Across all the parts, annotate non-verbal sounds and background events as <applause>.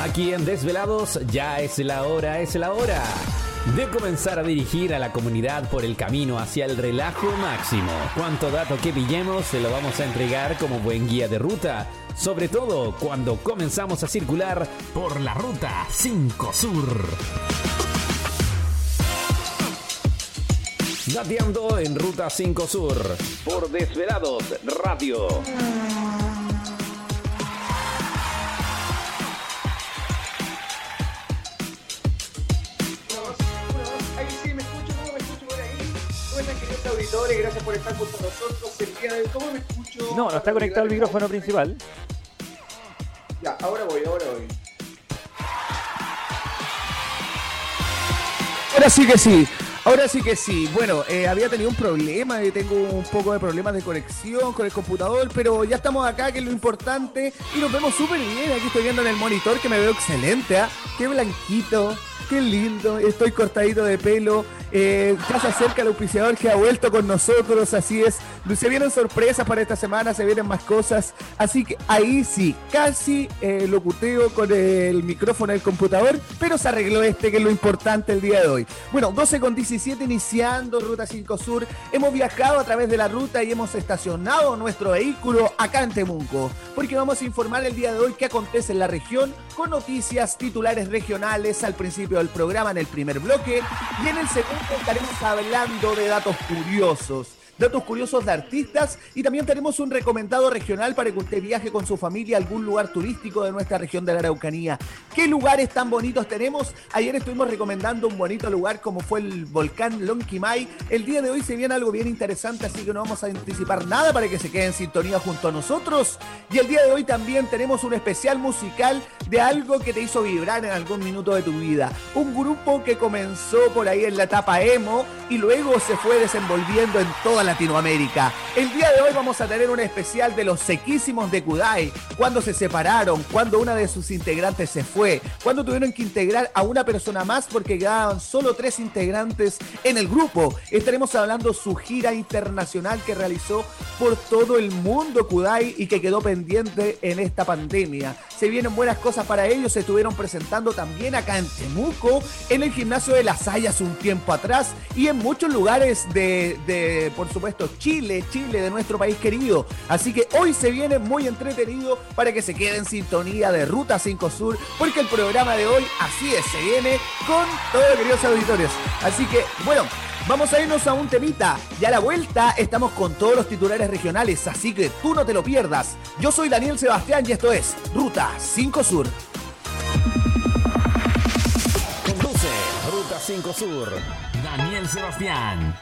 Aquí en Desvelados ya es la hora, es la hora de comenzar a dirigir a la comunidad por el camino hacia el relajo máximo. Cuanto dato que pillemos se lo vamos a entregar como buen guía de ruta, sobre todo cuando comenzamos a circular por la ruta 5 Sur. Dateando en Ruta 5 Sur por Desvelados Radio. Auditores, gracias por estar con nosotros el día de hoy. ¿Cómo me escucho? No, no está conectado el micrófono principal. Ya, ahora voy, ahora voy. Ahora sí que sí. Ahora sí que sí. Bueno, eh, había tenido un problema, y tengo un poco de problemas de conexión con el computador, pero ya estamos acá, que es lo importante, y nos vemos súper bien. Aquí estoy viendo en el monitor que me veo excelente, ¿ah? Qué blanquito, qué lindo, estoy cortadito de pelo. Eh, ya se acerca el auspiciador que ha vuelto con nosotros, así es. Se vienen sorpresas para esta semana, se vienen más cosas. Así que ahí sí, casi eh, locuteo con el micrófono del computador, pero se arregló este, que es lo importante el día de hoy. Bueno, 12 con 17 iniciando Ruta 5 Sur. Hemos viajado a través de la ruta y hemos estacionado nuestro vehículo acá en Temuco, porque vamos a informar el día de hoy qué acontece en la región con noticias titulares regionales al principio del programa en el primer bloque y en el segundo estaremos hablando de datos curiosos datos curiosos de artistas y también tenemos un recomendado regional para que usted viaje con su familia a algún lugar turístico de nuestra región de la Araucanía. ¿Qué lugares tan bonitos tenemos? Ayer estuvimos recomendando un bonito lugar como fue el volcán Lonquimay. El día de hoy se viene algo bien interesante, así que no vamos a anticipar nada para que se quede en sintonía junto a nosotros. Y el día de hoy también tenemos un especial musical de algo que te hizo vibrar en algún minuto de tu vida. Un grupo que comenzó por ahí en la etapa emo y luego se fue desenvolviendo en toda la Latinoamérica. El día de hoy vamos a tener un especial de los sequísimos de Kudai, cuando se separaron, cuando una de sus integrantes se fue, cuando tuvieron que integrar a una persona más porque quedaban solo tres integrantes en el grupo. Estaremos hablando su gira internacional que realizó por todo el mundo Kudai y que quedó pendiente en esta pandemia. Se vienen buenas cosas para ellos, se estuvieron presentando también acá en Temuco, en el gimnasio de las Hayas un tiempo atrás y en muchos lugares de, de por supuesto, Chile, Chile de nuestro país querido. Así que hoy se viene muy entretenido para que se quede en sintonía de Ruta 5 Sur, porque el programa de hoy, así es, se viene con todos queridos auditorios. Así que, bueno, Vamos a irnos a un temita. Ya a la vuelta estamos con todos los titulares regionales, así que tú no te lo pierdas. Yo soy Daniel Sebastián y esto es Ruta 5 Sur. Conduce Ruta 5 Sur. Daniel Sebastián.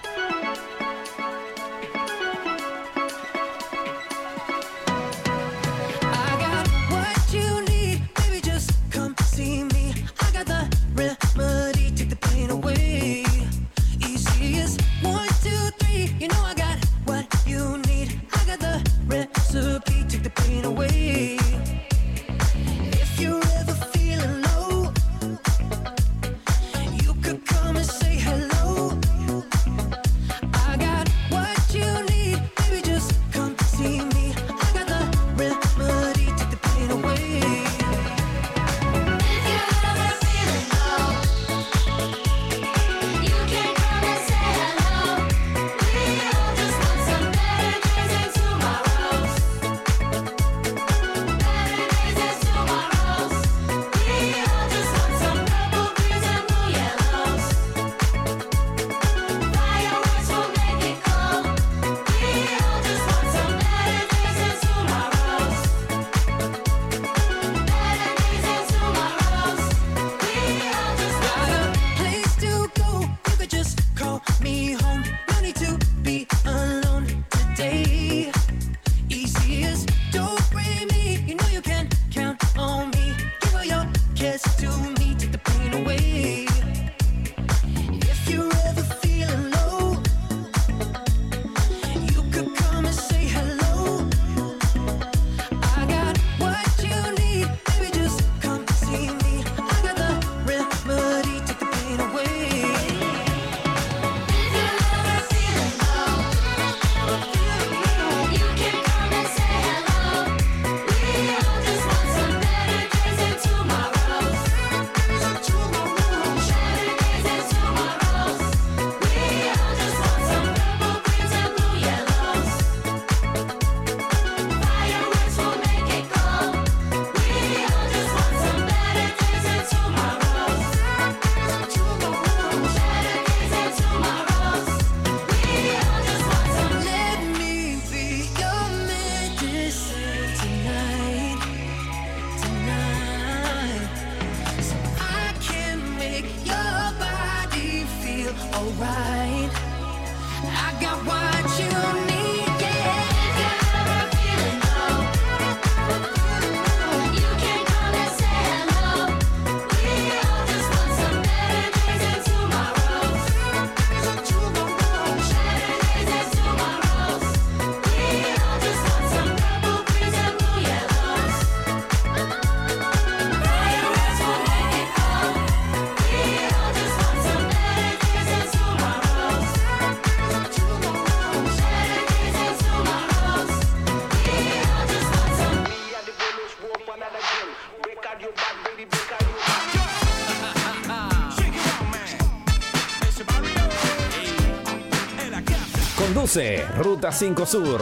11, Ruta 5 Sur.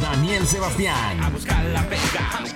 Daniel Sebastián. A buscar la pesca.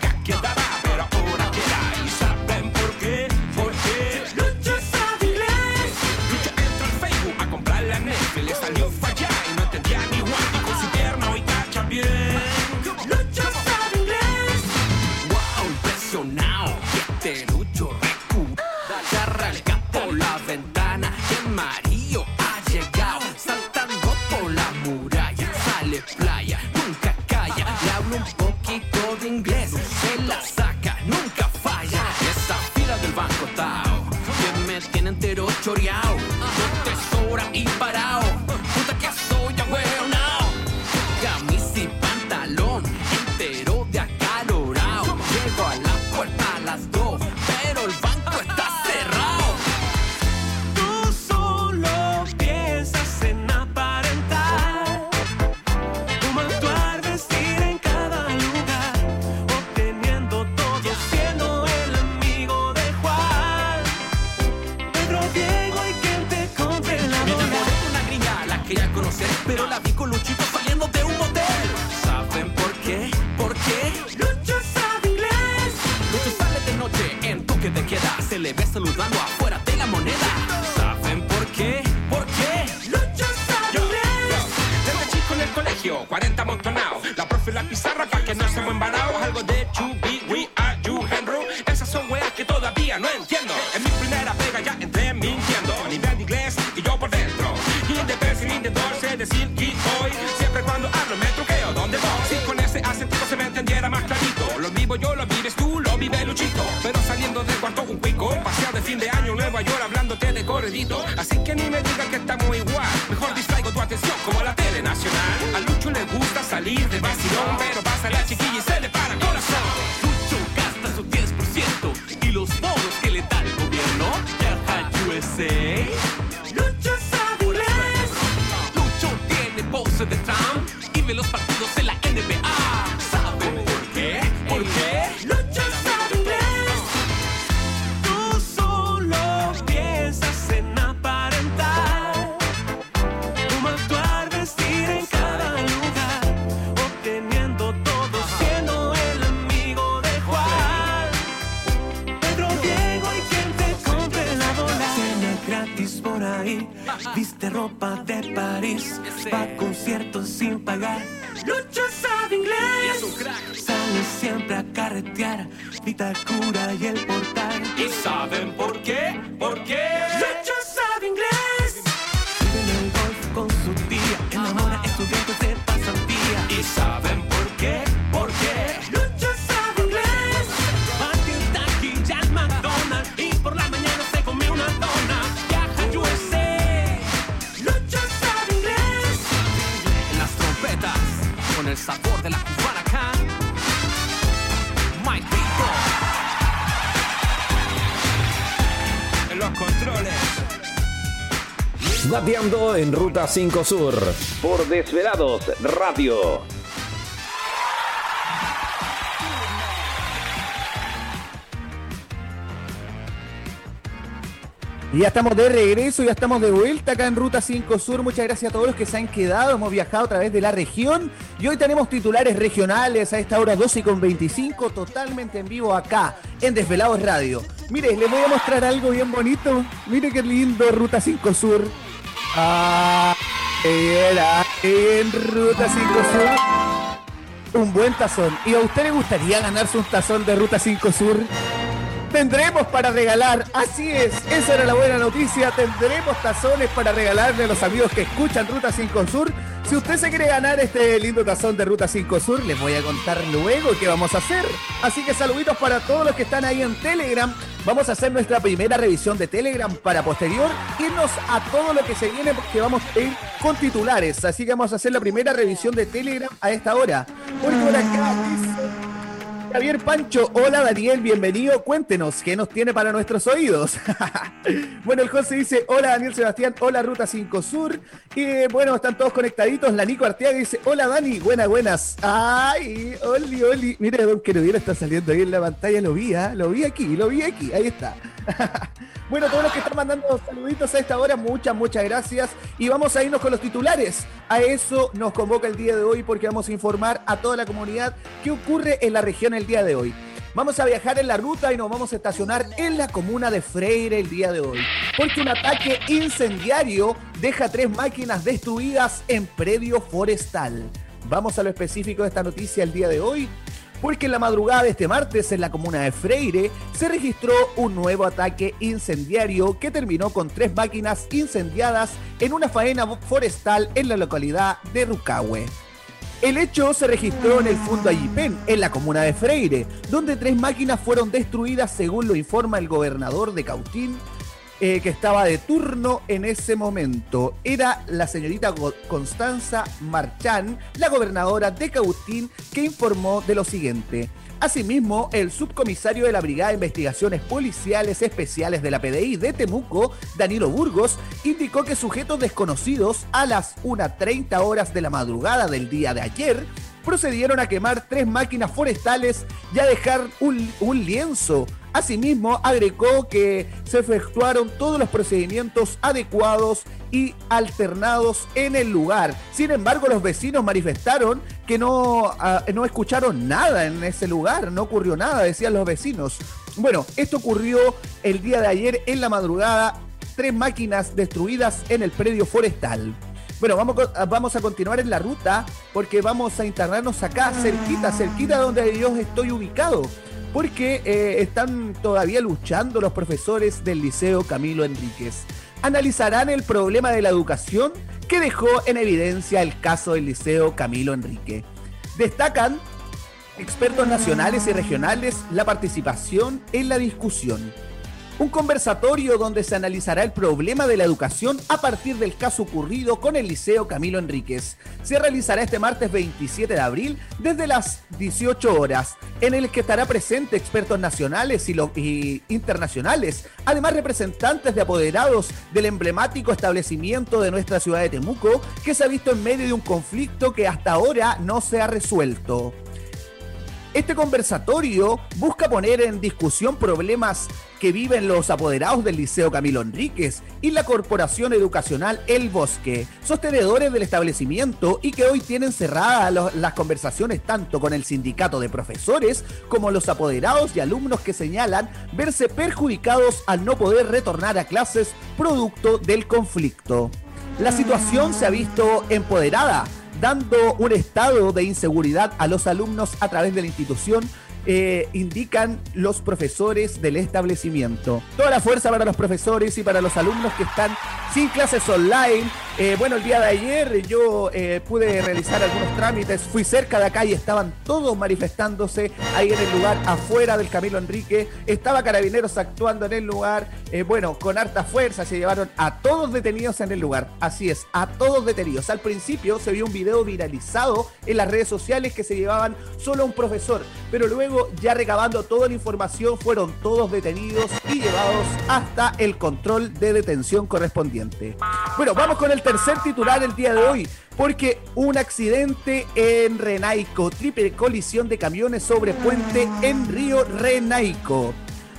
De París. Va a conciertos sin pagar. Lucho sabe inglés. Sale siempre a carretear. Vitacura y el portal En Ruta 5 Sur. Por Desvelados Radio. Y ya estamos de regreso, ya estamos de vuelta acá en Ruta 5 Sur. Muchas gracias a todos los que se han quedado. Hemos viajado a través de la región y hoy tenemos titulares regionales a esta hora 12 con 25, totalmente en vivo acá en Desvelados Radio. Mire, les voy a mostrar algo bien bonito. Mire qué lindo Ruta 5 Sur. Ah, era en Ruta 5 Sur. Un buen tazón. ¿Y a usted le gustaría ganarse un tazón de Ruta 5 Sur? Tendremos para regalar, así es, esa era la buena noticia, tendremos tazones para regalarle a los amigos que escuchan Ruta 5 Sur. Si usted se quiere ganar este lindo tazón de Ruta 5 Sur, les voy a contar luego qué vamos a hacer. Así que saluditos para todos los que están ahí en Telegram. Vamos a hacer nuestra primera revisión de Telegram para posterior irnos a todo lo que se viene porque vamos a ir con titulares. Así que vamos a hacer la primera revisión de Telegram a esta hora. Javier Pancho, hola Daniel, bienvenido. Cuéntenos qué nos tiene para nuestros oídos. <laughs> bueno, el José dice, hola Daniel Sebastián, hola Ruta 5 Sur. Y bueno, están todos conectaditos. La Nico Arteaga dice, hola Dani, buenas, buenas. Ay, Oli, Oli. Mire, Don Querubino está saliendo ahí en la pantalla, lo vi, ¿ah? lo vi aquí, lo vi aquí, ahí está. <laughs> bueno, todos los que están mandando saluditos a esta hora, muchas, muchas gracias. Y vamos a irnos con los titulares. A eso nos convoca el día de hoy porque vamos a informar a toda la comunidad qué ocurre en la región el día de hoy. Vamos a viajar en la ruta y nos vamos a estacionar en la comuna de Freire el día de hoy. Porque un ataque incendiario deja tres máquinas destruidas en predio forestal. Vamos a lo específico de esta noticia el día de hoy. Porque en la madrugada de este martes en la comuna de Freire se registró un nuevo ataque incendiario que terminó con tres máquinas incendiadas en una faena forestal en la localidad de Rucahue. El hecho se registró en el Fundo Ayipen, en la comuna de Freire, donde tres máquinas fueron destruidas según lo informa el gobernador de Cautín, eh, que estaba de turno en ese momento. Era la señorita Constanza Marchán, la gobernadora de Cautín, que informó de lo siguiente. Asimismo, el subcomisario de la Brigada de Investigaciones Policiales Especiales de la PDI de Temuco, Danilo Burgos, indicó que sujetos desconocidos a las 1.30 horas de la madrugada del día de ayer procedieron a quemar tres máquinas forestales y a dejar un, un lienzo Asimismo, agregó que se efectuaron todos los procedimientos adecuados y alternados en el lugar. Sin embargo, los vecinos manifestaron que no, ah, no escucharon nada en ese lugar, no ocurrió nada, decían los vecinos. Bueno, esto ocurrió el día de ayer en la madrugada, tres máquinas destruidas en el predio forestal. Bueno, vamos, vamos a continuar en la ruta porque vamos a internarnos acá, cerquita, cerquita donde yo estoy ubicado porque eh, están todavía luchando los profesores del Liceo Camilo Enríquez. Analizarán el problema de la educación que dejó en evidencia el caso del Liceo Camilo Enrique. Destacan expertos nacionales y regionales la participación en la discusión un conversatorio donde se analizará el problema de la educación a partir del caso ocurrido con el Liceo Camilo Enríquez. Se realizará este martes 27 de abril desde las 18 horas, en el que estará presente expertos nacionales y, internacionales, además representantes de apoderados del emblemático establecimiento de nuestra ciudad de Temuco, que se ha visto en medio de un conflicto que hasta ahora no se ha resuelto. Este conversatorio busca poner en discusión problemas que viven los apoderados del Liceo Camilo Enríquez y la Corporación Educacional El Bosque, sostenedores del establecimiento y que hoy tienen cerradas las conversaciones tanto con el sindicato de profesores como los apoderados y alumnos que señalan verse perjudicados al no poder retornar a clases producto del conflicto. La situación se ha visto empoderada dando un estado de inseguridad a los alumnos a través de la institución eh, indican los profesores del establecimiento. Toda la fuerza para los profesores y para los alumnos que están sin clases online. Eh, bueno, el día de ayer yo eh, pude realizar algunos trámites, fui cerca de acá y estaban todos manifestándose ahí en el lugar, afuera del Camilo Enrique. Estaba Carabineros actuando en el lugar, bueno, con harta fuerza, se llevaron a todos detenidos en el lugar. Así es, a todos detenidos. Al principio se vio un video viralizado en las redes sociales que se llevaban solo a un profesor, pero luego ya recabando toda la información, fueron todos detenidos y llevados hasta el control de detención correspondiente. Bueno, vamos con el tercer titular del día de hoy, porque un accidente en Renaico, triple colisión de camiones sobre puente en Río Renaico.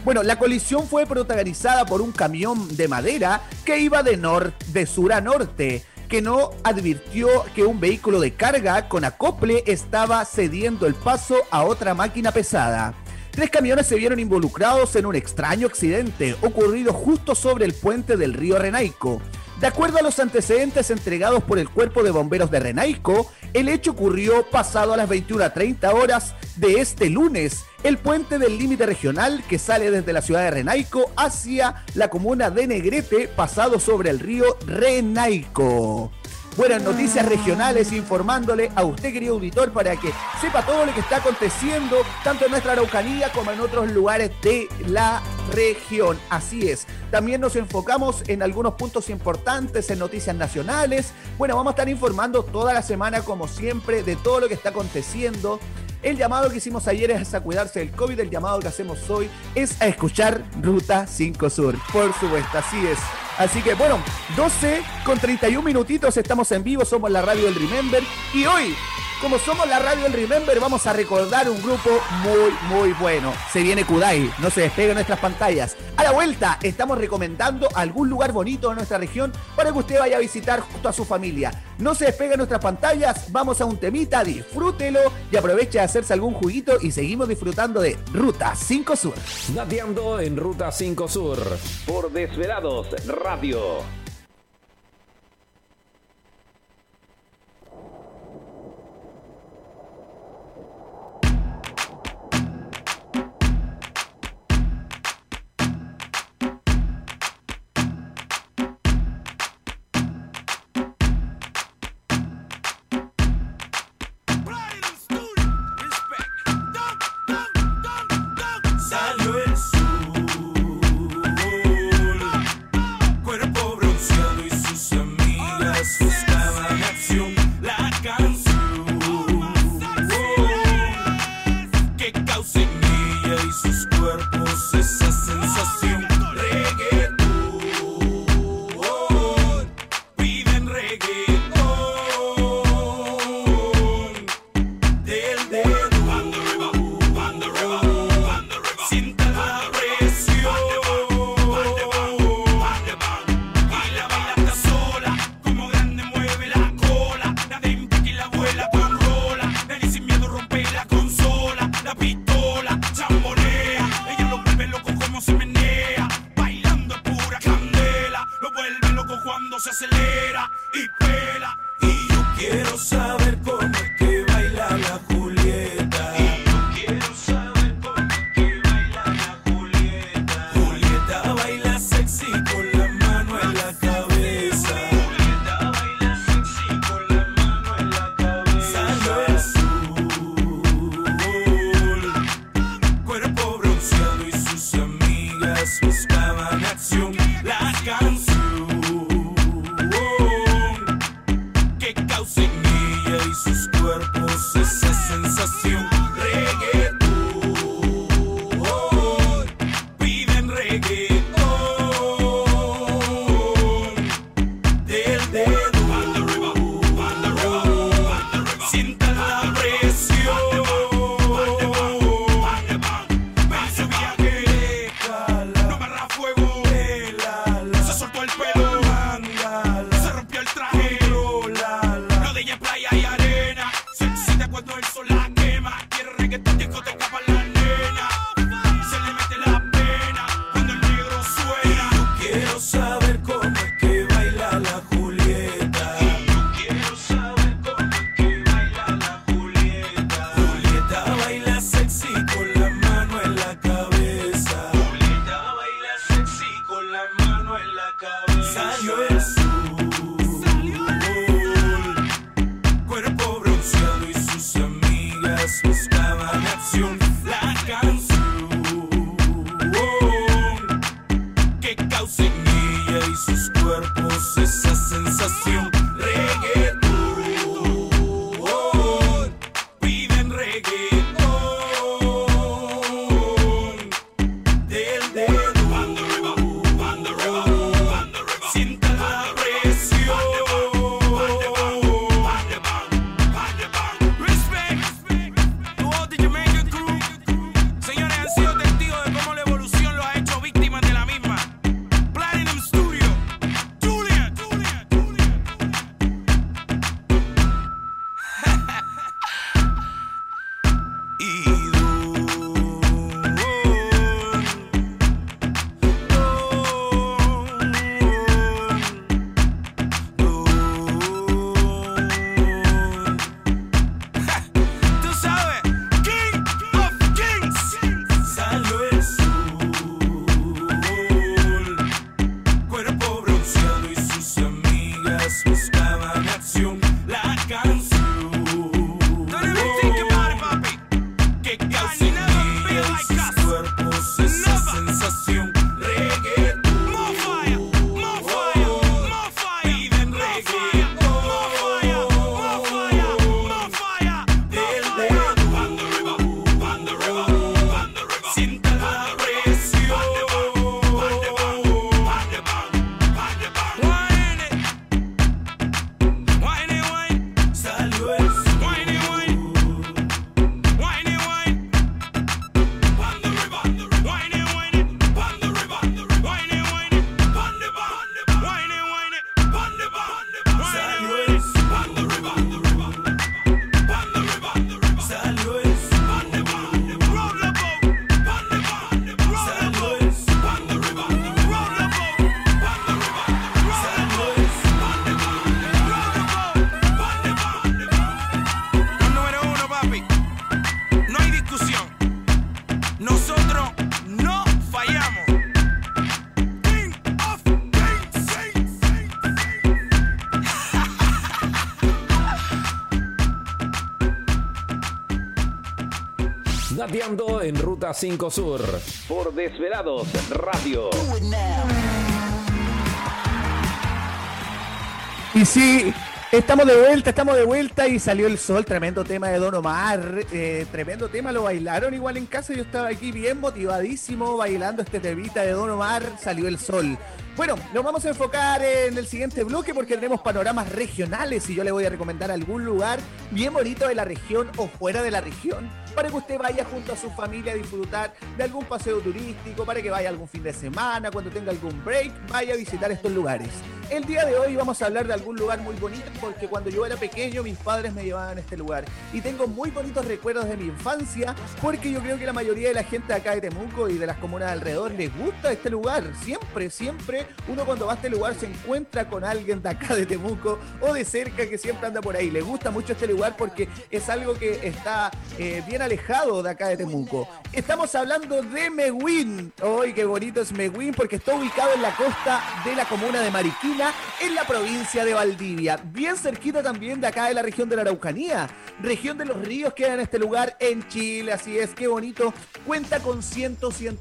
Bueno, la colisión fue protagonizada por un camión de madera que iba de sur a norte que no advirtió que un vehículo de carga con acople estaba cediendo el paso a otra máquina pesada. Tres camiones se vieron involucrados en un extraño accidente ocurrido justo sobre el puente del río Renaico. De acuerdo a los antecedentes entregados por el Cuerpo de Bomberos de Renaico, el hecho ocurrió pasado a las 21.30 horas de este lunes. El puente del límite regional que sale desde la ciudad de Renaico hacia la comuna de Negrete, pasado sobre el río Renaico buenas noticias regionales informándole a usted, querido auditor, para que sepa todo lo que está aconteciendo, tanto en nuestra Araucanía como en otros lugares de la región. Así es. También nos enfocamos en algunos puntos importantes, en noticias nacionales. Bueno, vamos a estar informando toda la semana, como siempre, de todo lo que está aconteciendo. El llamado que hicimos ayer es a cuidarse del COVID, el llamado que hacemos hoy es a escuchar Ruta 5 Sur. Por supuesto, así es. Así que bueno, 12 con 31 minutitos estamos en vivo, somos la radio del Remember y hoy como somos la radio del Remember, vamos a recordar un grupo muy, muy bueno. Se viene Kudai, no se despegue nuestras pantallas. A la vuelta, estamos recomendando algún lugar bonito de nuestra región para que usted vaya a visitar junto a su familia. No se despegue nuestras pantallas, vamos a un temita, disfrútelo y aproveche de hacerse algún juguito y seguimos disfrutando de Ruta 5 Sur. Nateando en Ruta 5 Sur por Desvelados Radio. En Ruta 5 Sur. Por Desvelados Radio. Y sí, estamos de vuelta, estamos de vuelta y salió el sol, tremendo tema de Don Omar, eh, tremendo tema, lo bailaron igual en casa, yo estaba aquí bien motivadísimo bailando este temita de Don Omar, salió el sol. Bueno, nos vamos a enfocar en el siguiente bloque porque tenemos panoramas regionales y yo le voy a recomendar algún lugar bien bonito de la región o fuera de la región para que usted vaya junto a su familia a disfrutar de algún paseo turístico, para que vaya algún fin de semana, cuando tenga algún break, vaya a visitar estos lugares. El día de hoy vamos a hablar de algún lugar muy bonito porque cuando yo era pequeño mis padres me llevaban a este lugar y tengo muy bonitos recuerdos de mi infancia porque yo creo que la mayoría de la gente acá de Temuco y de las comunas alrededor les gusta este lugar. Siempre, siempre uno cuando va a este lugar se encuentra con alguien de acá de Temuco o de cerca que siempre anda por ahí. Le gusta mucho este lugar porque es algo que está eh, bien alejado de acá de Temuco. Estamos hablando de Mehuín. ¡Ay, qué bonito es Mehuín! Porque está ubicado en la costa de la comuna de Mariquina, en la provincia de Valdivia. Bien cerquita también de acá de la región de la Araucanía. Región de los ríos queda en este lugar en Chile. Así es, qué bonito. Cuenta con 100, 100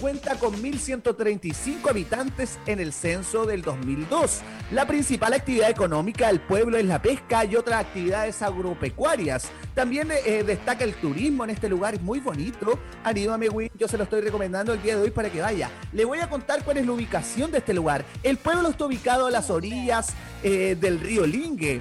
cuenta con 1.135 habitantes en el censo del 2002. La principal actividad económica del pueblo es la pesca y otras actividades agropecuarias. También eh, destaca el turismo en este lugar, es muy bonito. Aníbame, Win, yo se lo estoy recomendando el día de hoy para que vaya. Le voy a contar cuál es la ubicación de este lugar. El pueblo está ubicado a las orillas eh, del río Lingue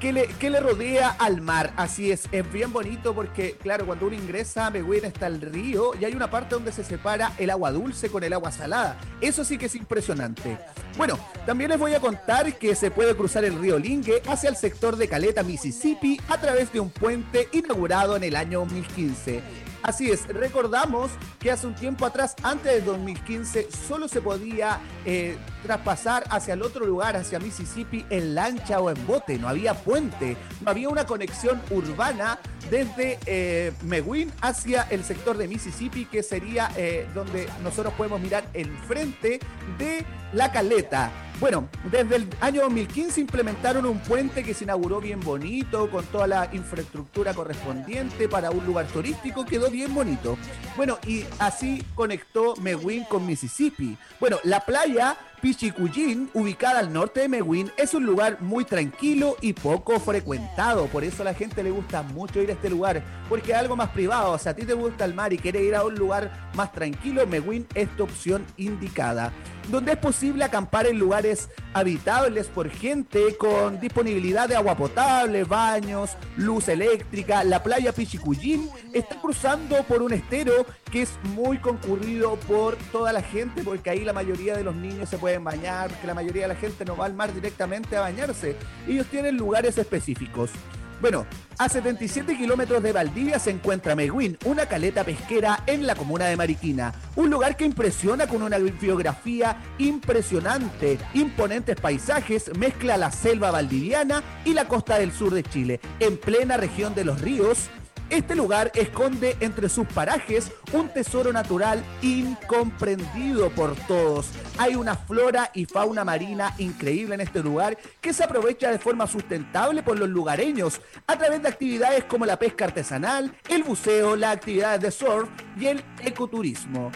que le, le rodea al mar. Así es, es bien bonito porque, claro, cuando uno ingresa a Megüen está el río y hay una parte donde se separa el agua dulce con el agua salada. Eso sí que es impresionante. Bueno, también les voy a contar que se puede cruzar el río Lingue hacia el sector de Caleta, Mississippi, a través de un puente inaugurado en el año 2015. Así es, recordamos que hace un tiempo atrás, antes del 2015, solo se podía eh, traspasar hacia el otro lugar, hacia Mississippi, en lancha o en bote. No había puente, no había una conexión urbana desde eh, hacia el sector de Mississippi, que sería eh, donde nosotros podemos mirar enfrente de la caleta. Bueno, desde el año 2015 implementaron un puente que se inauguró bien bonito, con toda la infraestructura correspondiente para un lugar turístico, quedó bien bonito. Bueno, y así conectó Meguin con Mississippi. Bueno, la playa Pichicuyín, ubicada al norte de Meguin, es un lugar muy tranquilo y poco frecuentado. Por eso a la gente le gusta mucho ir a este lugar, porque es algo más privado. O sea, a ti te gusta el mar y quieres ir a un lugar más tranquilo, Meguin es tu opción indicada. Donde es posible acampar en lugares habitables por gente con disponibilidad de agua potable, baños, luz eléctrica. La playa Pichicuyín está cruzando por un estero que es muy concurrido por toda la gente, porque ahí la mayoría de los niños se pueden bañar, que la mayoría de la gente no va al mar directamente a bañarse. Ellos tienen lugares específicos. Bueno, a 77 kilómetros de Valdivia se encuentra Meguín, una caleta pesquera en la comuna de Mariquina. Un lugar que impresiona con una biografía impresionante, imponentes paisajes, mezcla la selva valdiviana y la costa del sur de Chile, en plena región de los ríos. Este lugar esconde entre sus parajes un tesoro natural incomprendido por todos. Hay una flora y fauna marina increíble en este lugar que se aprovecha de forma sustentable por los lugareños a través de actividades como la pesca artesanal, el buceo, las actividades de surf y el ecoturismo.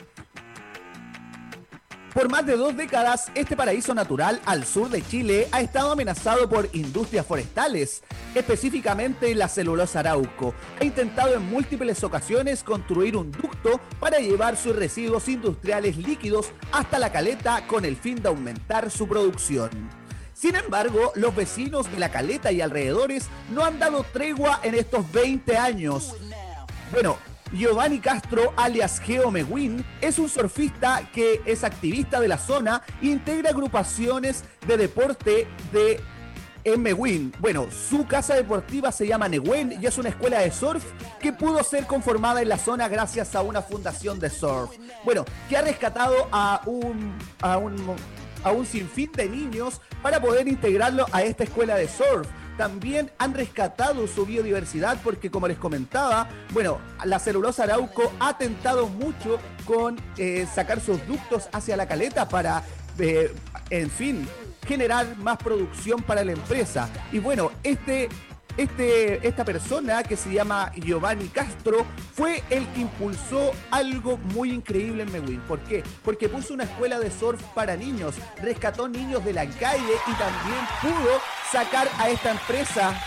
Por más de dos décadas, este paraíso natural al sur de Chile ha estado amenazado por industrias forestales, específicamente la celulosa arauco. Ha intentado en múltiples ocasiones construir un ducto para llevar sus residuos industriales líquidos hasta la caleta con el fin de aumentar su producción. Sin embargo, los vecinos de la caleta y alrededores no han dado tregua en estos 20 años. Bueno, Giovanni Castro, alias Geo Meguin, es un surfista que es activista de la zona e integra agrupaciones de deporte de en. Bueno, su casa deportiva se llama Neguen y es una escuela de surf que pudo ser conformada en la zona gracias a una fundación de surf. Bueno, que ha rescatado a un, a un, a un sinfín de niños para poder integrarlo a esta escuela de surf. También han rescatado su biodiversidad porque como les comentaba, bueno, la celulosa Arauco ha tentado mucho con eh, sacar sus ductos hacia la caleta para, eh, en fin, generar más producción para la empresa. Y bueno, este este, esta persona que se llama Giovanni Castro fue el que impulsó algo muy increíble en Meguin. ¿Por qué? Porque puso una escuela de surf para niños, rescató niños de la calle y también pudo sacar a esta empresa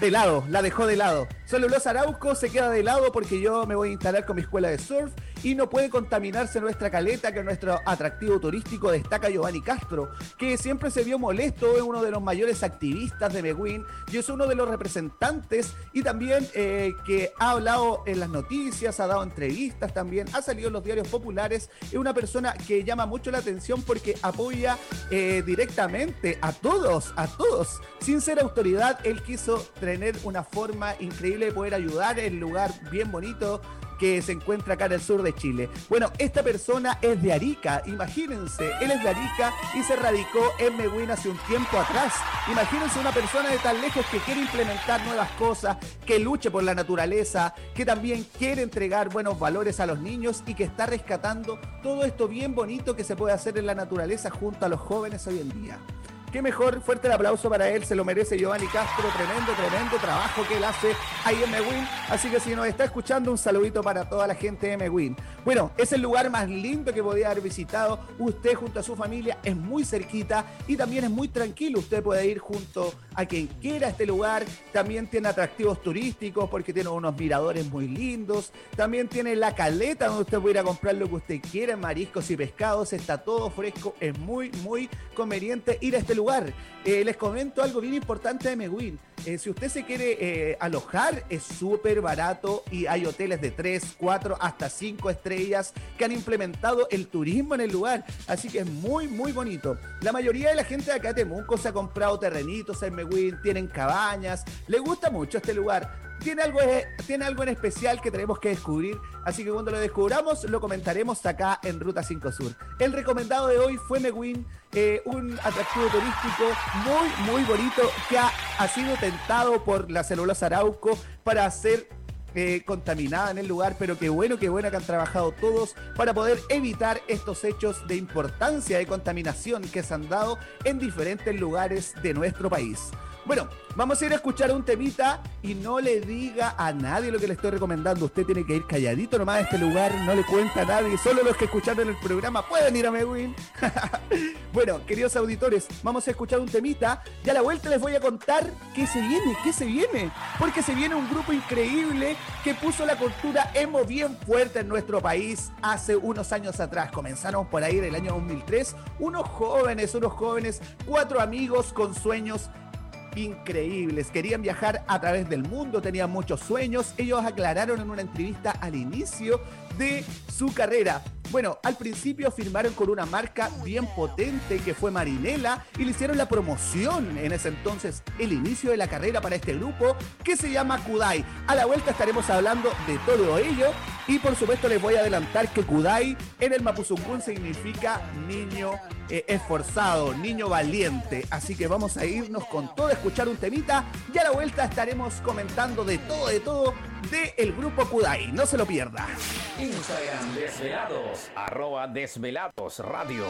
de lado, la dejó de lado. Solo los Arauco se queda de lado porque yo me voy a instalar con mi escuela de surf y no puede contaminarse nuestra caleta, que nuestro atractivo turístico, destaca Giovanni Castro, que siempre se vio molesto, es uno de los mayores activistas de Meguin y es uno de los representantes y también eh, que ha hablado en las noticias, ha dado entrevistas también, ha salido en los diarios populares, es una persona que llama mucho la atención porque apoya eh, directamente a todos, a todos. Sin ser autoridad, él quiso tener una forma increíble de poder ayudar en lugar bien bonito que se encuentra acá en el sur de Chile. Bueno, esta persona es de Arica, imagínense, él es de Arica y se radicó en Meguin hace un tiempo atrás. Imagínense una persona de tan lejos que quiere implementar nuevas cosas, que luche por la naturaleza, que también quiere entregar buenos valores a los niños y que está rescatando todo esto bien bonito que se puede hacer en la naturaleza junto a los jóvenes hoy en día. Qué mejor, fuerte el aplauso para él, se lo merece Giovanni Castro, tremendo, tremendo trabajo que él hace ahí en Meguin. Así que si nos está escuchando, un saludito para toda la gente de Meguin. Bueno, es el lugar más lindo que podía haber visitado usted junto a su familia, es muy cerquita y también es muy tranquilo. Usted puede ir junto a quien quiera este lugar, también tiene atractivos turísticos porque tiene unos miradores muy lindos, también tiene la caleta donde usted puede ir a comprar lo que usted quiera, mariscos y pescados, está todo fresco, es muy, muy conveniente ir a este lugar. Eh, les comento algo bien importante de Meguin. Eh, si usted se quiere eh, alojar, es súper barato y hay hoteles de 3, 4, hasta 5 estrellas que han implementado el turismo en el lugar. Así que es muy, muy bonito. La mayoría de la gente de acá de Temuco se ha comprado terrenitos en Meguin, tienen cabañas, le gusta mucho este lugar tiene algo, tiene algo en especial que tenemos que descubrir, así que cuando lo descubramos lo comentaremos acá en Ruta 5 Sur. El recomendado de hoy fue Meguin, eh, un atractivo turístico muy, muy bonito que ha, ha sido tentado por la celulosa Arauco para ser eh, contaminada en el lugar, pero qué bueno, qué bueno que han trabajado todos para poder evitar estos hechos de importancia de contaminación que se han dado en diferentes lugares de nuestro país. Bueno, vamos a ir a escuchar un temita y no le diga a nadie lo que le estoy recomendando. Usted tiene que ir calladito nomás a este lugar, no le cuenta a nadie. Solo los que escucharon el programa pueden ir a Meguin. <laughs> bueno, queridos auditores, vamos a escuchar un temita y a la vuelta les voy a contar qué se viene, qué se viene. Porque se viene un grupo increíble que puso la cultura emo bien fuerte en nuestro país hace unos años atrás. Comenzaron por ahí en el año 2003. Unos jóvenes, unos jóvenes, cuatro amigos con sueños increíbles. Querían viajar a través del mundo, tenían muchos sueños. Ellos aclararon en una entrevista al inicio de su carrera. Bueno, al principio firmaron con una marca bien potente que fue Marinela y le hicieron la promoción en ese entonces, el inicio de la carrera para este grupo que se llama Kudai. A la vuelta estaremos hablando de todo ello y por supuesto les voy a adelantar que Kudai en el Mapuzungún significa niño eh, esforzado, niño valiente. Así que vamos a irnos con todo, escuchar un temita y a la vuelta estaremos comentando de todo, de todo de el grupo Kudai. No se lo pierda. Instagram Desvelados, arroba Desvelados Radio.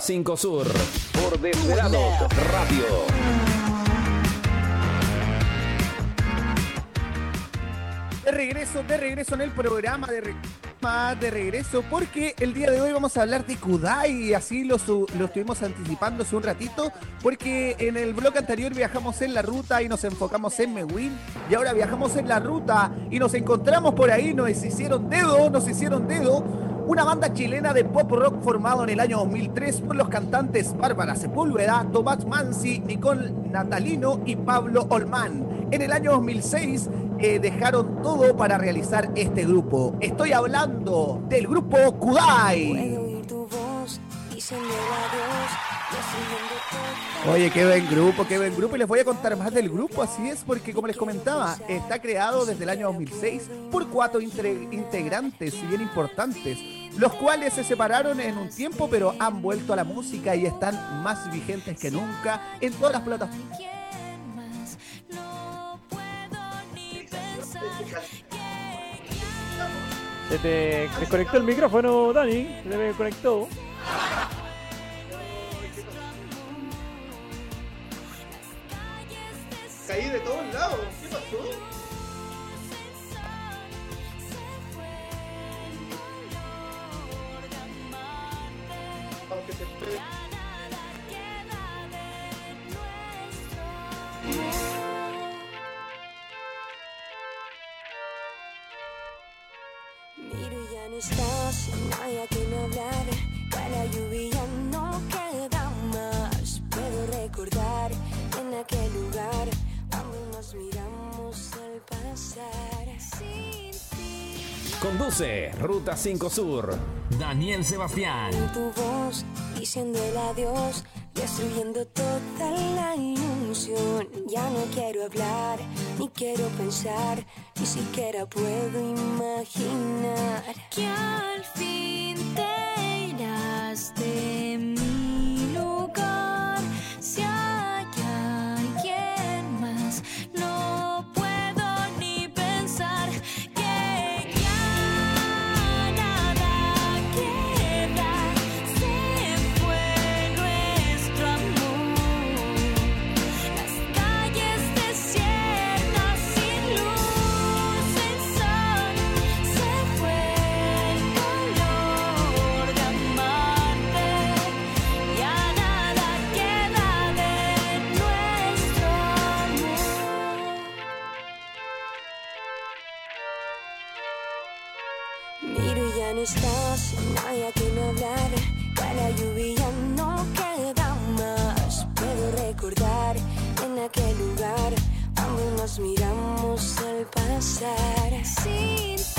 5 Sur por Desvelados Radio. De regreso, de regreso en el programa, de, de regreso, porque el día de hoy vamos a hablar de Kudai, y así lo, lo estuvimos anticipando hace un ratito, porque en el bloque anterior viajamos en la ruta y nos enfocamos en Mewin, y ahora viajamos en la ruta y nos encontramos por ahí, nos hicieron dedo, nos hicieron dedo, una banda chilena de pop rock formado en el año 2003 por los cantantes Bárbara Sepúlveda, Tomás Mansi, Nicole Natalino y Pablo Olmán. En el año 2006 eh, dejaron todo para realizar este grupo. Estoy hablando del grupo Kudai. Oye, qué buen grupo, qué buen grupo. Y les voy a contar más del grupo, así es, porque como les comentaba, está creado desde el año 2006 por cuatro integrantes bien importantes, los cuales se separaron en un tiempo, pero han vuelto a la música y están más vigentes que nunca en todas las plataformas. ¿Quién más? No puedo ni pensar Se te desconectó el micrófono, Dani. Se te desconectó. Caí de todos lados, ¿qué pasó? Aunque se puede. Miro y ya no estás, no hay a quien hablar. Para la lluvia no queda más. Puedo recordar en aquel lugar cuando nos miramos al pasar. Sin. Conduce Ruta 5 Sur. Daniel Sebastián. En tu voz diciendo el adiós, destruyendo toda la ilusión. Ya no quiero hablar, ni quiero pensar, ni siquiera puedo imaginar que al fin te irás de mi miramos al pasar. Sin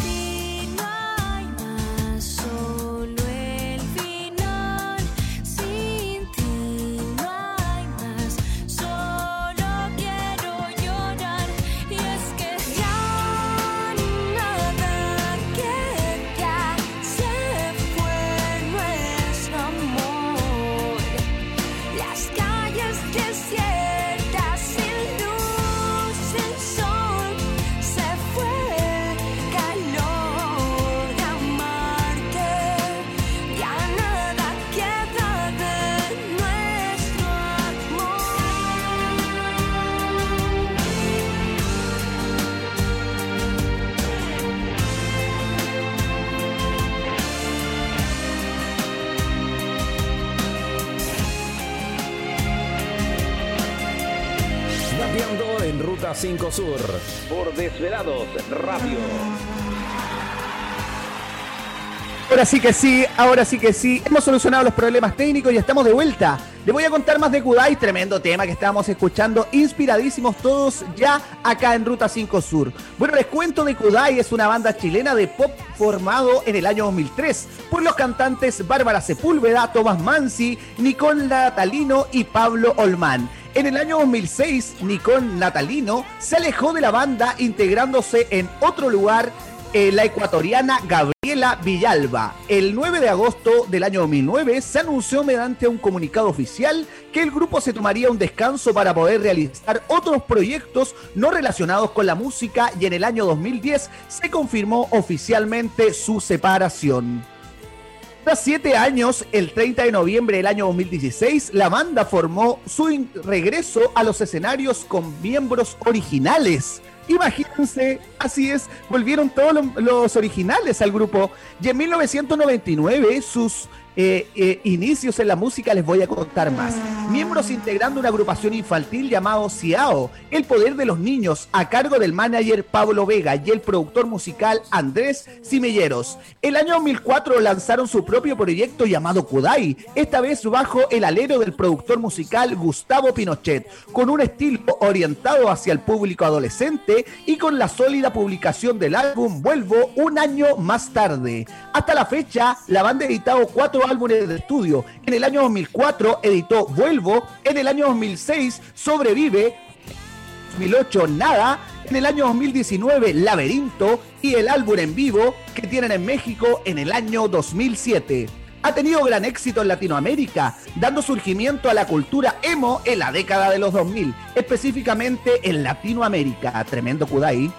5 Sur por Desvelados Radio. Ahora sí que sí, ahora sí que sí. Hemos solucionado los problemas técnicos y estamos de vuelta. Les voy a contar más de Kudai, tremendo tema que estábamos escuchando, inspiradísimos todos ya acá en Ruta 5 Sur. Bueno, les cuento de Kudai, es una banda chilena de pop formado en el año 2003 por los cantantes Bárbara Sepúlveda, Tomás Mansi, Nicole Natalino y Pablo Olmán. En el año 2006, Nicole Natalino se alejó de la banda integrándose en otro lugar eh, la ecuatoriana Gabriela Villalba. El 9 de agosto del año 2009 se anunció mediante un comunicado oficial que el grupo se tomaría un descanso para poder realizar otros proyectos no relacionados con la música y en el año 2010 se confirmó oficialmente su separación. Tras siete años, el 30 de noviembre del año 2016, la banda formó su regreso a los escenarios con miembros originales. Imagínense, así es, volvieron todos lo- los originales al grupo. Y en 1999, sus eh, eh, inicios en la música les voy a contar más. Miembros integrando una agrupación infantil llamado Ciao, El Poder de los Niños, a cargo del manager Pablo Vega y el productor musical Andrés Cimelleros. El año 2004 lanzaron su propio proyecto llamado Kudai, esta vez bajo el alero del productor musical Gustavo Pinochet, con un estilo orientado hacia el público adolescente y con la sólida publicación del álbum Vuelvo un año más tarde. Hasta la fecha, la banda ha editado cuatro álbumes de estudio. En el año 2004 editó Vuelvo, en el año 2006 Sobrevive, 2008 Nada, en el año 2019 Laberinto y el álbum en vivo que tienen en México en el año 2007. Ha tenido gran éxito en Latinoamérica, dando surgimiento a la cultura emo en la década de los 2000, específicamente en Latinoamérica. Tremendo Kudai.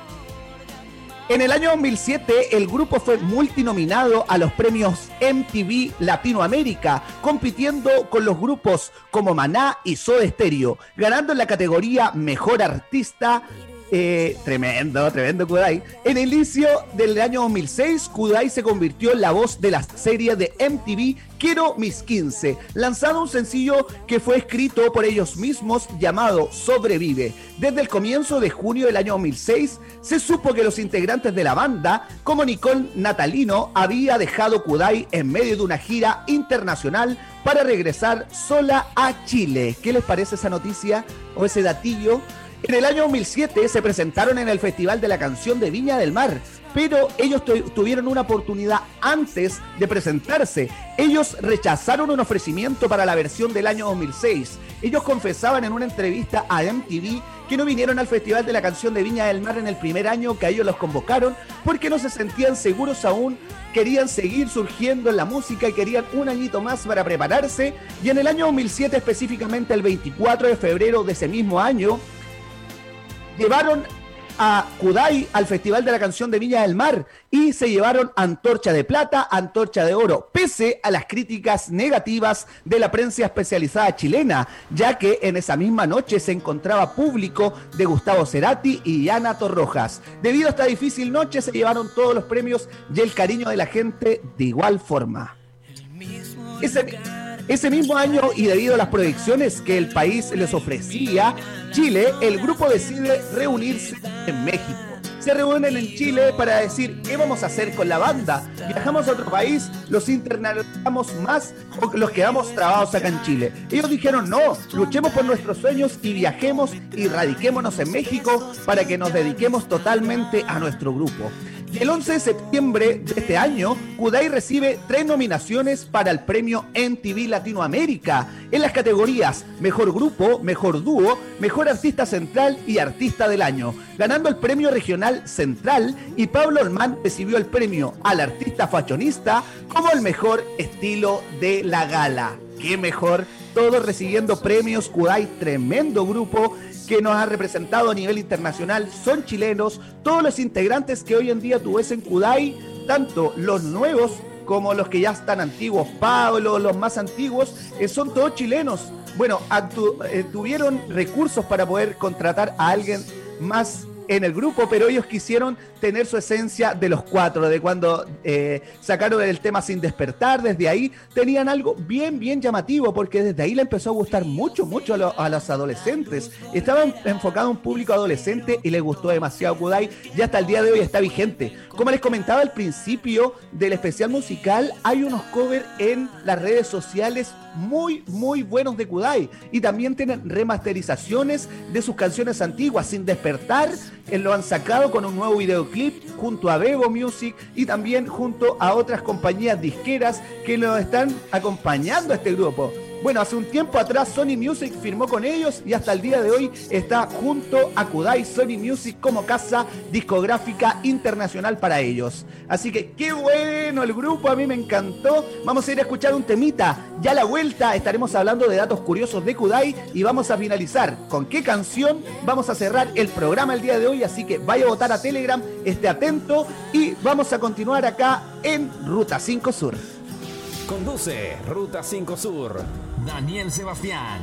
En el año 2007, el grupo fue multinominado a los premios MTV Latinoamérica, compitiendo con los grupos como Maná y Soda Stereo, ganando en la categoría Mejor Artista. eh, tremendo, tremendo Kudai. En el inicio del año 2006, Kudai se convirtió en la voz de la serie de MTV Quiero mis 15, lanzado un sencillo que fue escrito por ellos mismos llamado Sobrevive. Desde el comienzo de junio del año 2006 se supo que los integrantes de la banda, como Nicole Natalino, había dejado Kudai en medio de una gira internacional para regresar sola a Chile. ¿Qué les parece esa noticia o ese datillo? En el año 2007 se presentaron en el Festival de la Canción de Viña del Mar, pero ellos tu- tuvieron una oportunidad antes de presentarse. Ellos rechazaron un ofrecimiento para la versión del año 2006. Ellos confesaban en una entrevista a MTV que no vinieron al Festival de la Canción de Viña del Mar en el primer año que a ellos los convocaron porque no se sentían seguros aún, querían seguir surgiendo en la música y querían un añito más para prepararse. Y en el año 2007, específicamente el 24 de febrero de ese mismo año, llevaron a Kudai al Festival de la Canción de Viña del Mar y se llevaron antorcha de plata, antorcha de oro, pese a las críticas negativas de la prensa especializada chilena, ya que en esa misma noche se encontraba público de Gustavo Cerati y Ana Torrojas. Debido a esta difícil noche se llevaron todos los premios y el cariño de la gente de igual forma. Ese, ese mismo año y debido a las proyecciones que el país les ofrecía, Chile, el grupo decide reunirse en México. Se reúnen en Chile para decir qué vamos a hacer con la banda. Viajamos a otro país, los internalizamos más o los quedamos trabados acá en Chile. Ellos dijeron no, luchemos por nuestros sueños y viajemos y radiquémonos en México para que nos dediquemos totalmente a nuestro grupo. Y el 11 de septiembre de este año, Kudai recibe tres nominaciones para el premio MTV Latinoamérica en las categorías Mejor Grupo, Mejor Dúo, Mejor Artista Central y Artista del Año, ganando el premio regional central y Pablo Olmán recibió el premio al artista fashionista como el mejor estilo de la gala. ¡Qué mejor! Todos recibiendo premios, Kudai, tremendo grupo que nos ha representado a nivel internacional, son chilenos, todos los integrantes que hoy en día tú ves en Kudai, tanto los nuevos como los que ya están antiguos, Pablo, los más antiguos, eh, son todos chilenos. Bueno, eh, tuvieron recursos para poder contratar a alguien más en el grupo, pero ellos quisieron tener su esencia de los cuatro, de cuando eh, sacaron el tema Sin Despertar, desde ahí tenían algo bien, bien llamativo, porque desde ahí le empezó a gustar mucho, mucho a, lo- a los adolescentes. Estaban enfocados a un público adolescente y les gustó demasiado Kudai, y hasta el día de hoy está vigente. Como les comentaba al principio del especial musical, hay unos covers en las redes sociales muy, muy buenos de Kudai. Y también tienen remasterizaciones de sus canciones antiguas. Sin despertar, eh, lo han sacado con un nuevo videoclip junto a Bebo Music y también junto a otras compañías disqueras que lo están acompañando a este grupo. Bueno, hace un tiempo atrás Sony Music firmó con ellos y hasta el día de hoy está junto a Kudai Sony Music como casa discográfica internacional para ellos. Así que qué bueno el grupo, a mí me encantó. Vamos a ir a escuchar un temita. Ya a la vuelta estaremos hablando de datos curiosos de Kudai y vamos a finalizar con qué canción vamos a cerrar el programa el día de hoy. Así que vaya a votar a Telegram, esté atento y vamos a continuar acá en Ruta 5 Sur. Conduce Ruta 5 Sur. Daniel Sebastián.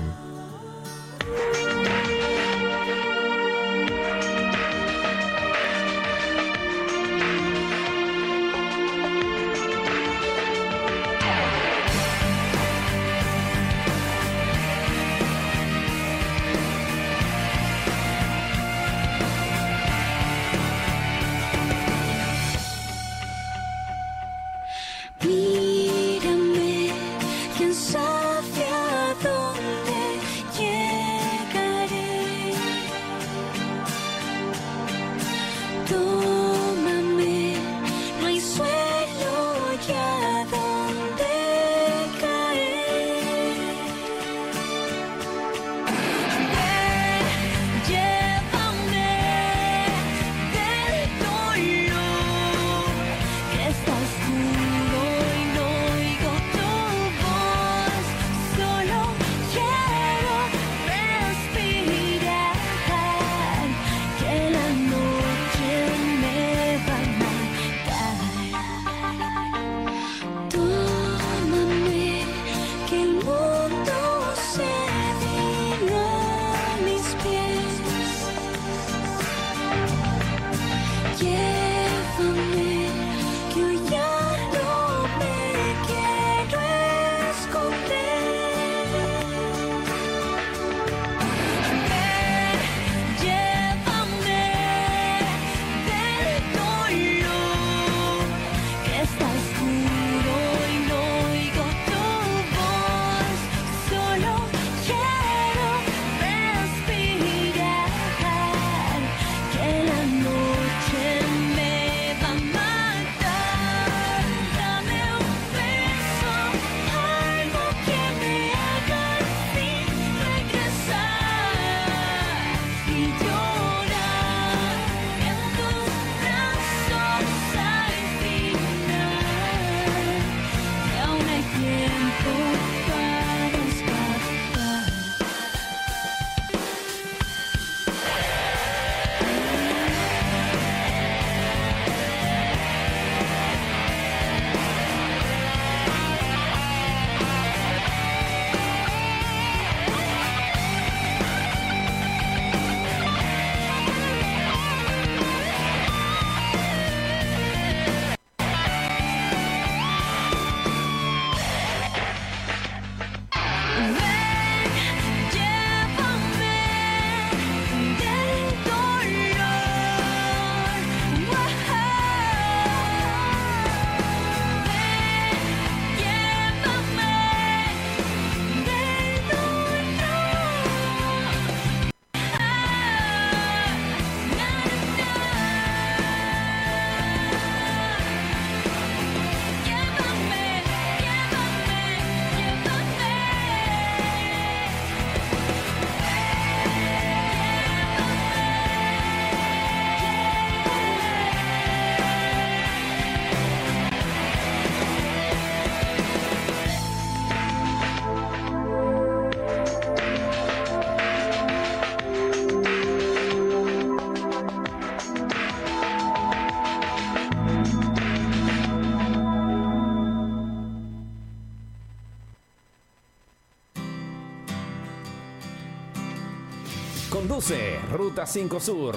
Ruta 5 Sur.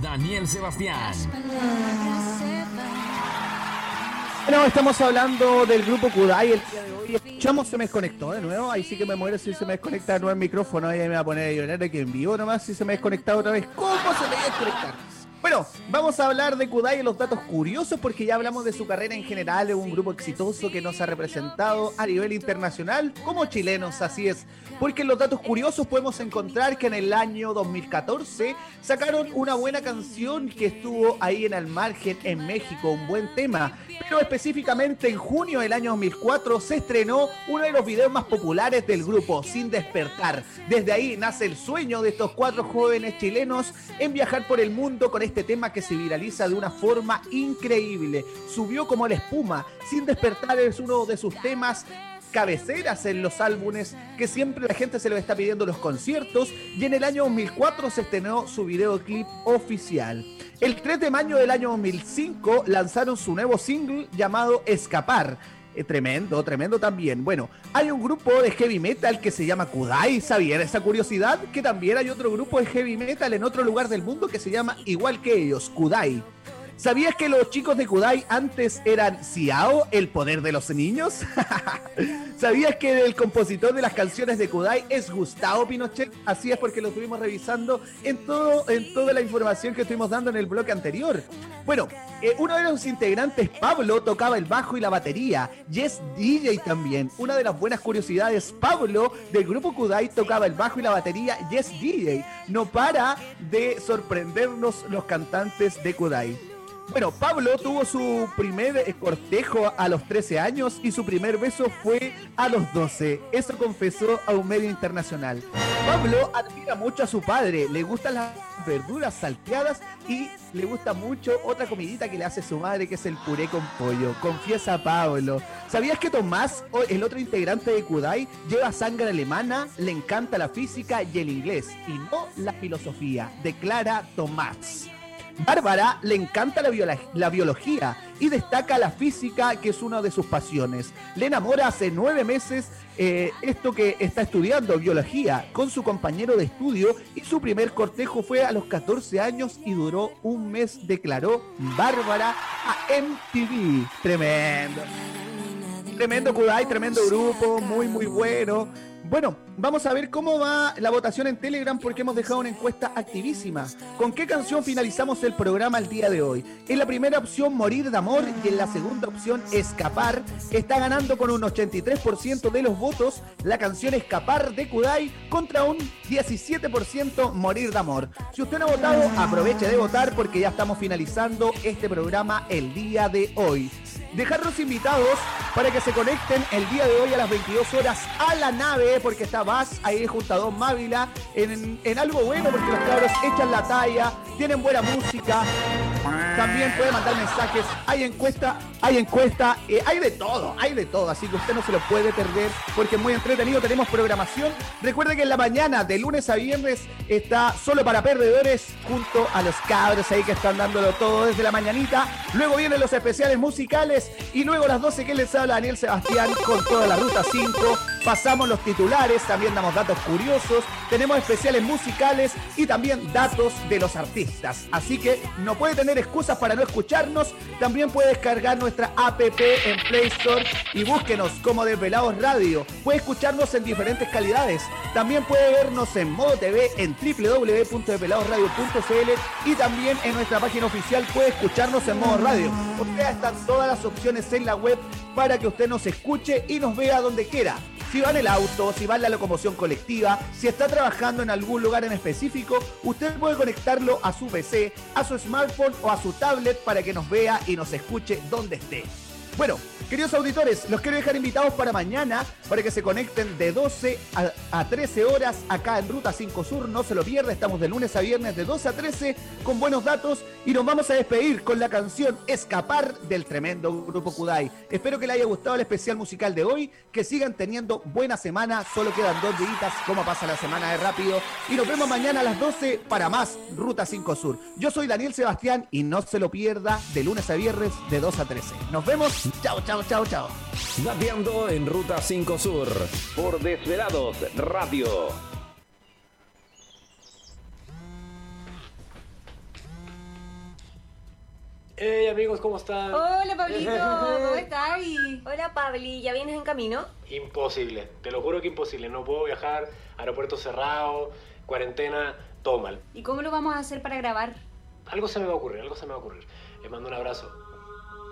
Daniel Sebastián. Bueno, estamos hablando del grupo Kudai el día de hoy. Escuchamos, se me desconectó de nuevo. Ahí sí que me muero si se me desconecta de nuevo el micrófono. Ahí me va a poner a llorar que en vivo nomás si se me desconecta otra vez. ¿Cómo se me va a desconectar? Vamos a hablar de Kudai y los datos curiosos porque ya hablamos de su carrera en general, es un grupo exitoso que nos ha representado a nivel internacional como chilenos, así es. Porque en los datos curiosos podemos encontrar que en el año 2014 sacaron una buena canción que estuvo ahí en el margen en México, un buen tema. Pero específicamente en junio del año 2004 se estrenó uno de los videos más populares del grupo, Sin Despertar. Desde ahí nace el sueño de estos cuatro jóvenes chilenos en viajar por el mundo con este tema que se viraliza de una forma increíble. Subió como la espuma. Sin Despertar es uno de sus temas cabeceras en los álbumes que siempre la gente se lo está pidiendo en los conciertos y en el año 2004 se estrenó su videoclip oficial. El 3 de mayo del año 2005 lanzaron su nuevo single llamado Escapar. Eh, tremendo, tremendo también. Bueno, hay un grupo de heavy metal que se llama Kudai, ¿sabían esa curiosidad? Que también hay otro grupo de heavy metal en otro lugar del mundo que se llama igual que ellos, Kudai. ¿Sabías que los chicos de Kudai antes eran Xiao, el poder de los niños? <laughs> ¿Sabías que el compositor de las canciones de Kudai es Gustavo Pinochet? Así es porque lo estuvimos revisando en, todo, en toda la información que estuvimos dando en el bloque anterior. Bueno, eh, uno de los integrantes, Pablo, tocaba el bajo y la batería. Y es DJ también. Una de las buenas curiosidades, Pablo del grupo Kudai tocaba el bajo y la batería y es DJ. No para de sorprendernos los cantantes de Kudai. Bueno, Pablo tuvo su primer cortejo a los 13 años y su primer beso fue a los 12. Eso confesó a un medio internacional. Pablo admira mucho a su padre, le gustan las verduras salteadas y le gusta mucho otra comidita que le hace su madre, que es el puré con pollo. Confiesa Pablo. ¿Sabías que Tomás, el otro integrante de Kudai, lleva sangre alemana, le encanta la física y el inglés, y no la filosofía? Declara Tomás. Bárbara le encanta la, biología y destaca la física, que es una de sus pasiones. Le enamora hace nueve meses eh, esto que está estudiando, biología, con su compañero de estudio y su primer cortejo fue a los 14 años y duró un mes, declaró Bárbara a MTV. Tremendo. Tremendo Kudai, tremendo grupo, muy muy bueno. Bueno, vamos a ver cómo va la votación en Telegram porque hemos dejado una encuesta activísima. ¿Con qué canción finalizamos el programa el día de hoy? En la primera opción Morir de Amor y en la segunda opción Escapar. Está ganando con un 83% de los votos la canción Escapar de Kudai contra un 17% Morir de Amor. Si usted no ha votado, aproveche de votar porque ya estamos finalizando este programa el día de hoy dejarlos invitados para que se conecten el día de hoy a las 22 horas a la nave, porque está Vaz ahí junto a Don Mávila, en, en algo bueno, porque los cabros echan la talla, tienen buena música. También puede mandar mensajes, hay encuesta, hay encuesta, eh, hay de todo, hay de todo, así que usted no se lo puede perder porque es muy entretenido, tenemos programación. Recuerde que en la mañana, de lunes a viernes, está solo para perdedores junto a los cabros ahí que están dándolo todo desde la mañanita. Luego vienen los especiales musicales y luego a las 12 que les habla Daniel Sebastián con toda la ruta 5. Pasamos los titulares, también damos datos curiosos, tenemos especiales musicales y también datos de los artistas. Así que no puede tener excusas para no escucharnos. También puede descargar nuestra app en Play Store y búsquenos como Desvelados Radio. Puede escucharnos en diferentes calidades. También puede vernos en modo TV en www.desveladosradio.cl y también en nuestra página oficial puede escucharnos en modo radio. O sea, están todas las opciones en la web para que usted nos escuche y nos vea donde quiera. Si va en el auto, si va en la locomoción colectiva, si está trabajando en algún lugar en específico, usted puede conectarlo a su PC, a su smartphone o a su tablet para que nos vea y nos escuche donde esté. Bueno, queridos auditores, los quiero dejar invitados para mañana para que se conecten de 12 a, a 13 horas acá en Ruta 5 Sur. No se lo pierda, estamos de lunes a viernes de 12 a 13 con buenos datos y nos vamos a despedir con la canción Escapar del tremendo grupo Kudai. Espero que les haya gustado el especial musical de hoy, que sigan teniendo buena semana, solo quedan dos días, como pasa la semana de rápido. Y nos vemos mañana a las 12 para más Ruta 5 Sur. Yo soy Daniel Sebastián y no se lo pierda de lunes a viernes de 2 a 13. Nos vemos. Chao, chao, chao, chao. Dateando en Ruta 5 Sur por Desvelados Radio. Hey amigos, ¿cómo están? Hola Pablito, <laughs> ¿cómo estás? Hola Pabli, ¿ya vienes en camino? Imposible, te lo juro que imposible, no puedo viajar, aeropuerto cerrado, cuarentena, todo mal. ¿Y cómo lo vamos a hacer para grabar? Algo se me va a ocurrir, algo se me va a ocurrir. Les mando un abrazo.